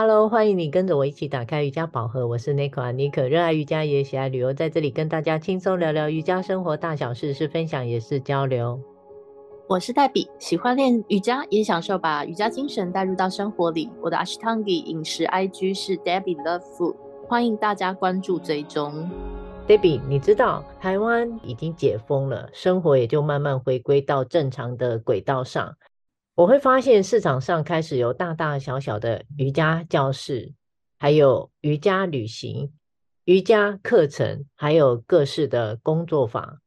Hello，欢迎你跟着我一起打开瑜伽宝盒。我是 Nico 啊，Nico 热爱瑜伽也喜爱旅游，在这里跟大家轻松聊聊瑜伽生活大小事，是分享也是交流。我是黛比，喜欢练瑜伽，也享受把瑜伽精神带入到生活里。我的 Ashtangi 饮食 IG 是 Debbie Love Food，欢迎大家关注追踪。Debbie，你知道台湾已经解封了，生活也就慢慢回归到正常的轨道上。我会发现市场上开始有大大小小的瑜伽教室，还有瑜伽旅行、瑜伽课程，还有各式的工作坊。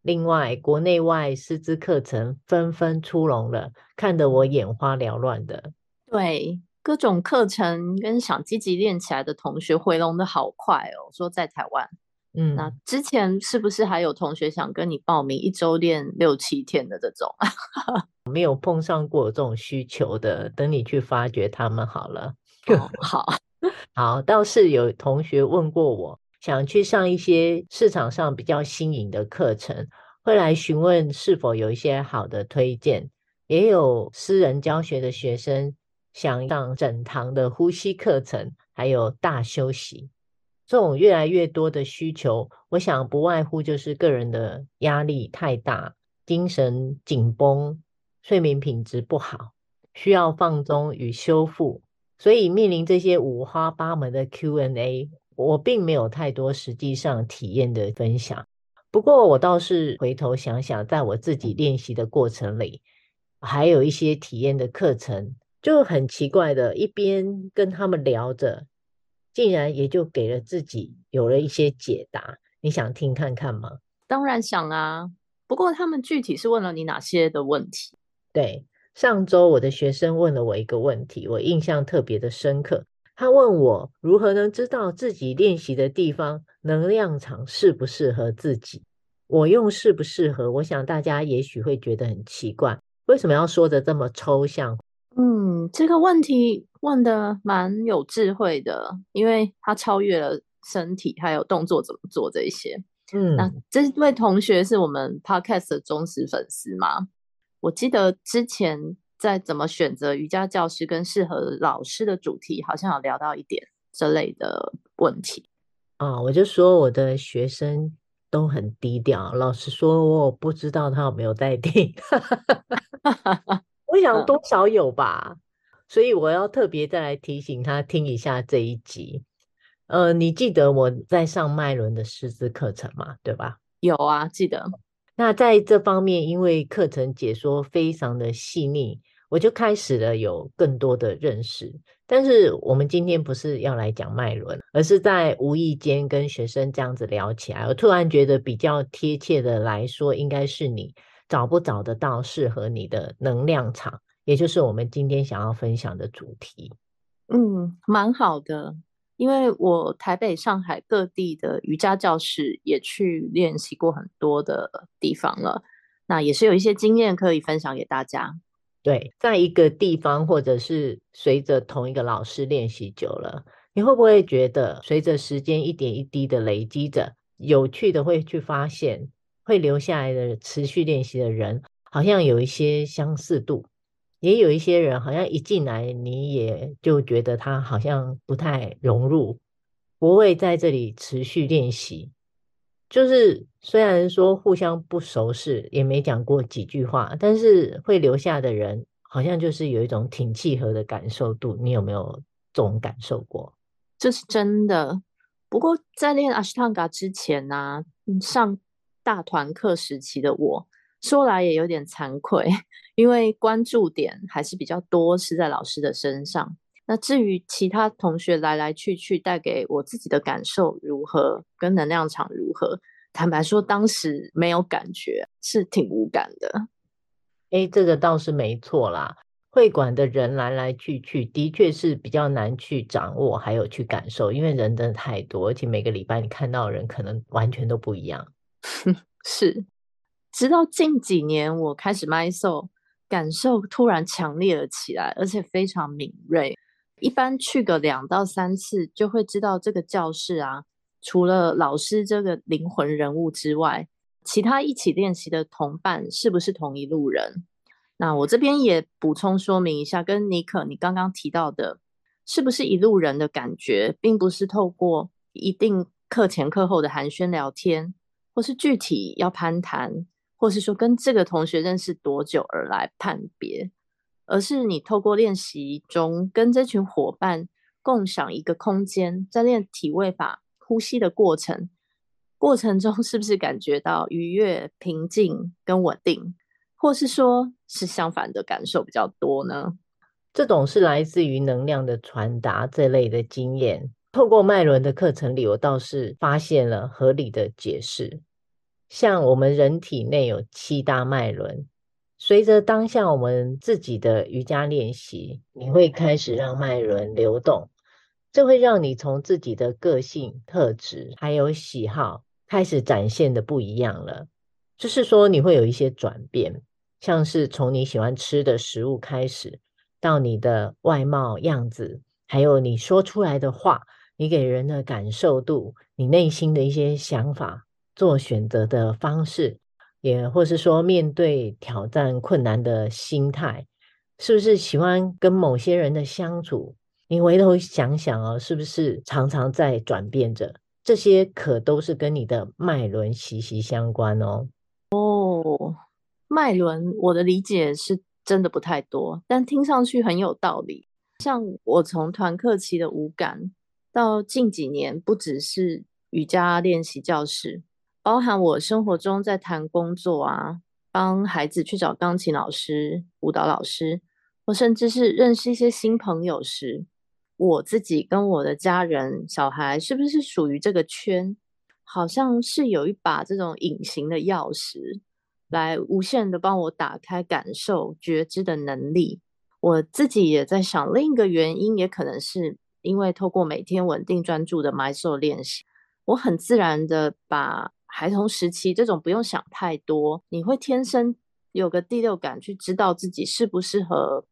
另外，国内外师资课程纷纷出笼了，看得我眼花缭乱的。对，各种课程跟想积极练起来的同学回笼的好快哦。说在台湾，嗯，那之前是不是还有同学想跟你报名一周练六七天的这种？没有碰上过这种需求的，等你去发掘他们好了。哦、好 好，倒是有同学问过我，想去上一些市场上比较新颖的课程，会来询问是否有一些好的推荐。也有私人教学的学生想上整堂的呼吸课程，还有大休息。这种越来越多的需求，我想不外乎就是个人的压力太大，精神紧绷。睡眠品质不好，需要放松与修复，所以面临这些五花八门的 Q&A，我并没有太多实际上体验的分享。不过我倒是回头想想，在我自己练习的过程里，还有一些体验的课程，就很奇怪的，一边跟他们聊着，竟然也就给了自己有了一些解答。你想听看看吗？当然想啊，不过他们具体是问了你哪些的问题？对，上周我的学生问了我一个问题，我印象特别的深刻。他问我如何能知道自己练习的地方能量场适不适合自己？我用适不适合，我想大家也许会觉得很奇怪，为什么要说的这么抽象？嗯，这个问题问的蛮有智慧的，因为他超越了身体还有动作怎么做这些。嗯，那这位同学是我们 Podcast 的忠实粉丝吗？我记得之前在怎么选择瑜伽教师跟适合老师的主题，好像有聊到一点这类的问题啊。我就说我的学生都很低调，老实说我不知道他有没有在听。我想多少有吧，所以我要特别再来提醒他听一下这一集。呃，你记得我在上麦伦的师资课程吗？对吧？有啊，记得。那在这方面，因为课程解说非常的细腻，我就开始了有更多的认识。但是我们今天不是要来讲脉轮，而是在无意间跟学生这样子聊起来，我突然觉得比较贴切的来说，应该是你找不找得到适合你的能量场，也就是我们今天想要分享的主题。嗯，蛮好的。因为我台北、上海各地的瑜伽教室也去练习过很多的地方了，那也是有一些经验可以分享给大家。对，在一个地方或者是随着同一个老师练习久了，你会不会觉得随着时间一点一滴的累积着，有趣的会去发现，会留下来的持续练习的人，好像有一些相似度。也有一些人好像一进来，你也就觉得他好像不太融入，不会在这里持续练习。就是虽然说互相不熟识，也没讲过几句话，但是会留下的人，好像就是有一种挺契合的感受度。你有没有这种感受过？这是真的。不过在练阿斯汤嘎之前呢、上大团课时期的我。说来也有点惭愧，因为关注点还是比较多，是在老师的身上。那至于其他同学来来去去，带给我自己的感受如何，跟能量场如何，坦白说，当时没有感觉，是挺无感的。诶，这个倒是没错啦。会馆的人来来去去，的确是比较难去掌握，还有去感受，因为人真的太多，而且每个礼拜你看到的人可能完全都不一样。是。直到近几年，我开始 Mysore，感受突然强烈了起来，而且非常敏锐。一般去个两到三次，就会知道这个教室啊，除了老师这个灵魂人物之外，其他一起练习的同伴是不是同一路人？那我这边也补充说明一下，跟尼克你刚刚提到的是不是一路人的感觉，并不是透过一定课前课后的寒暄聊天，或是具体要攀谈，或是说跟这个同学认识多久而来判别，而是你透过练习中跟这群伙伴共享一个空间，在练体位法呼吸的过程，过程中是不是感觉到愉悦、平静跟稳定，或是说是相反的感受比较多呢？这种是来自于能量的传达这类的经验。透过脉轮的课程里，我倒是发现了合理的解释。像我们人体内有七大脉轮，随着当下我们自己的瑜伽练习，你会开始让脉轮流动，这会让你从自己的个性特质还有喜好开始展现的不一样了。就是说，你会有一些转变，像是从你喜欢吃的食物开始。到你的外貌样子，还有你说出来的话，你给人的感受度，你内心的一些想法，做选择的方式，也或是说面对挑战困难的心态，是不是喜欢跟某些人的相处？你回头想想哦，是不是常常在转变着？这些可都是跟你的脉轮息息相关哦。哦，脉轮，我的理解是。真的不太多，但听上去很有道理。像我从团课期的五感，到近几年不只是瑜伽练习教室，包含我生活中在谈工作啊，帮孩子去找钢琴老师、舞蹈老师，或甚至是认识一些新朋友时，我自己跟我的家人、小孩是不是属于这个圈？好像是有一把这种隐形的钥匙。来无限的帮我打开感受觉知的能力。我自己也在想，另一个原因也可能是因为透过每天稳定专注的 My So 练习，我很自然的把孩童时期这种不用想太多，你会天生有个第六感去知道自己适不适合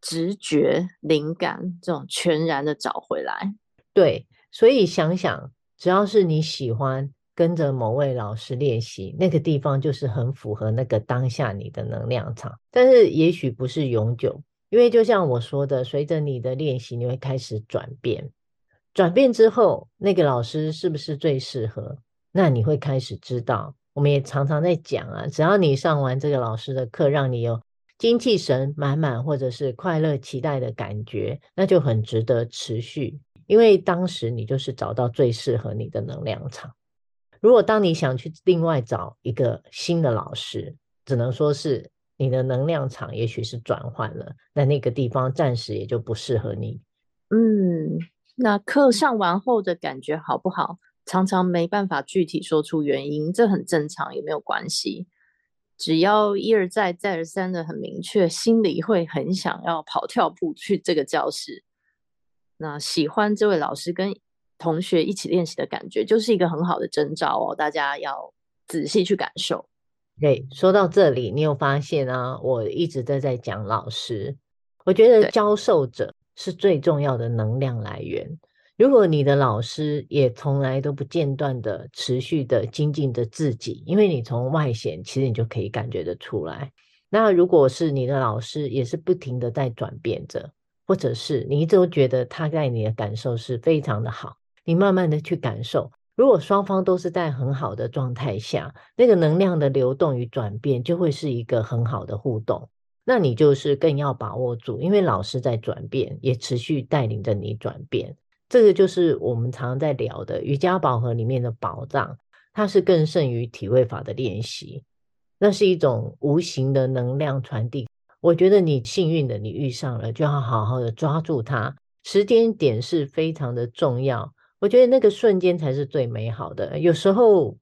直觉灵感这种全然的找回来。对，所以想想，只要是你喜欢。跟着某位老师练习，那个地方就是很符合那个当下你的能量场，但是也许不是永久，因为就像我说的，随着你的练习，你会开始转变，转变之后，那个老师是不是最适合？那你会开始知道。我们也常常在讲啊，只要你上完这个老师的课，让你有精气神满满，或者是快乐期待的感觉，那就很值得持续，因为当时你就是找到最适合你的能量场。如果当你想去另外找一个新的老师，只能说是你的能量场也许是转换了，那那个地方暂时也就不适合你。嗯，那课上完后的感觉好不好？常常没办法具体说出原因，这很正常，也没有关系。只要一而再、再而三的很明确，心里会很想要跑跳步去这个教室。那喜欢这位老师跟同学一起练习的感觉，就是一个很好的征兆哦。大家要仔细去感受。对，说到这里，你有发现啊？我一直都在讲老师，我觉得教授者是最重要的能量来源。如果你的老师也从来都不间断的持续的精进着自己，因为你从外显其实你就可以感觉得出来。那如果是你的老师，也是不停的在转变着，或者是你一直都觉得他在你的感受是非常的好。你慢慢的去感受，如果双方都是在很好的状态下，那个能量的流动与转变就会是一个很好的互动。那你就是更要把握住，因为老师在转变，也持续带领着你转变。这个就是我们常在聊的瑜伽宝盒里面的宝藏，它是更胜于体位法的练习。那是一种无形的能量传递。我觉得你幸运的，你遇上了，就要好好的抓住它。时间点是非常的重要。我觉得那个瞬间才是最美好的。有时候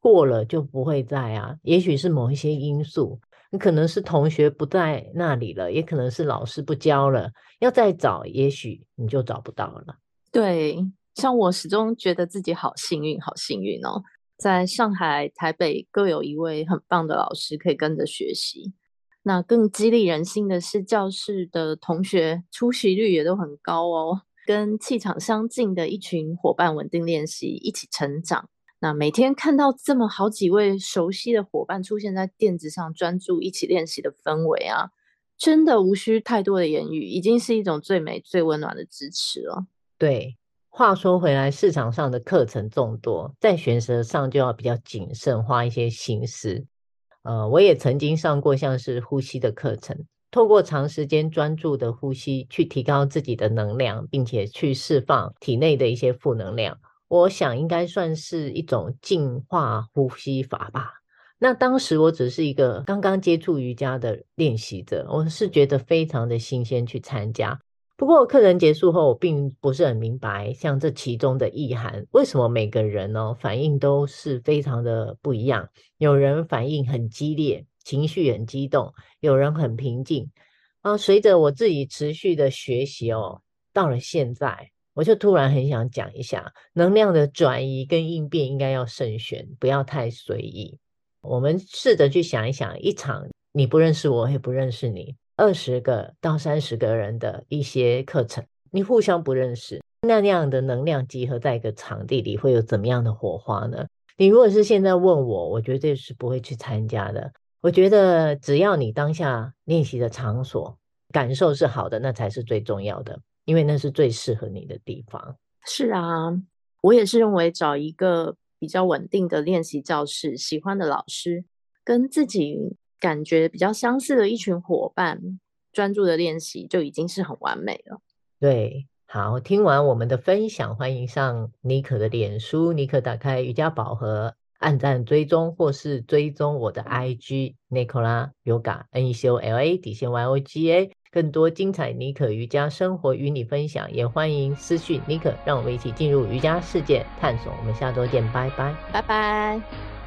过了就不会再啊，也许是某一些因素，你可能是同学不在那里了，也可能是老师不教了，要再找，也许你就找不到了。对，像我始终觉得自己好幸运，好幸运哦，在上海、台北各有一位很棒的老师可以跟着学习。那更激励人心的是，教室的同学出席率也都很高哦。跟气场相近的一群伙伴稳定练习，一起成长。那每天看到这么好几位熟悉的伙伴出现在垫子上，专注一起练习的氛围啊，真的无需太多的言语，已经是一种最美、最温暖的支持了。对，话说回来，市场上的课程众多，在选择上就要比较谨慎，花一些心思。呃，我也曾经上过像是呼吸的课程，透过长时间专注的呼吸，去提高自己的能量，并且去释放体内的一些负能量。我想应该算是一种净化呼吸法吧。那当时我只是一个刚刚接触瑜伽的练习者，我是觉得非常的新鲜去参加。不过课程结束后，我并不是很明白像这其中的意涵，为什么每个人呢反应都是非常的不一样？有人反应很激烈，情绪很激动；有人很平静。啊，随着我自己持续的学习哦，到了现在，我就突然很想讲一下，能量的转移跟应变应该要慎选，不要太随意。我们试着去想一想，一场你不认识我，也不认识你，二十个到三十个人的一些课程，你互相不认识，那样的能量集合在一个场地里，会有怎么样的火花呢？你如果是现在问我，我绝对是不会去参加的。我觉得只要你当下练习的场所感受是好的，那才是最重要的，因为那是最适合你的地方。是啊，我也是认为找一个。比较稳定的练习教室，喜欢的老师，跟自己感觉比较相似的一群伙伴，专注的练习就已经是很完美了。对，好，听完我们的分享，欢迎上妮可的脸书，妮可打开瑜伽宝盒，按赞追踪或是追踪我的 IG Nicola Yoga N E C O L A 底线 Y O G A。更多精彩妮可瑜伽生活与你分享，也欢迎私讯妮可，让我们一起进入瑜伽世界探索。我们下周见，拜拜，拜拜。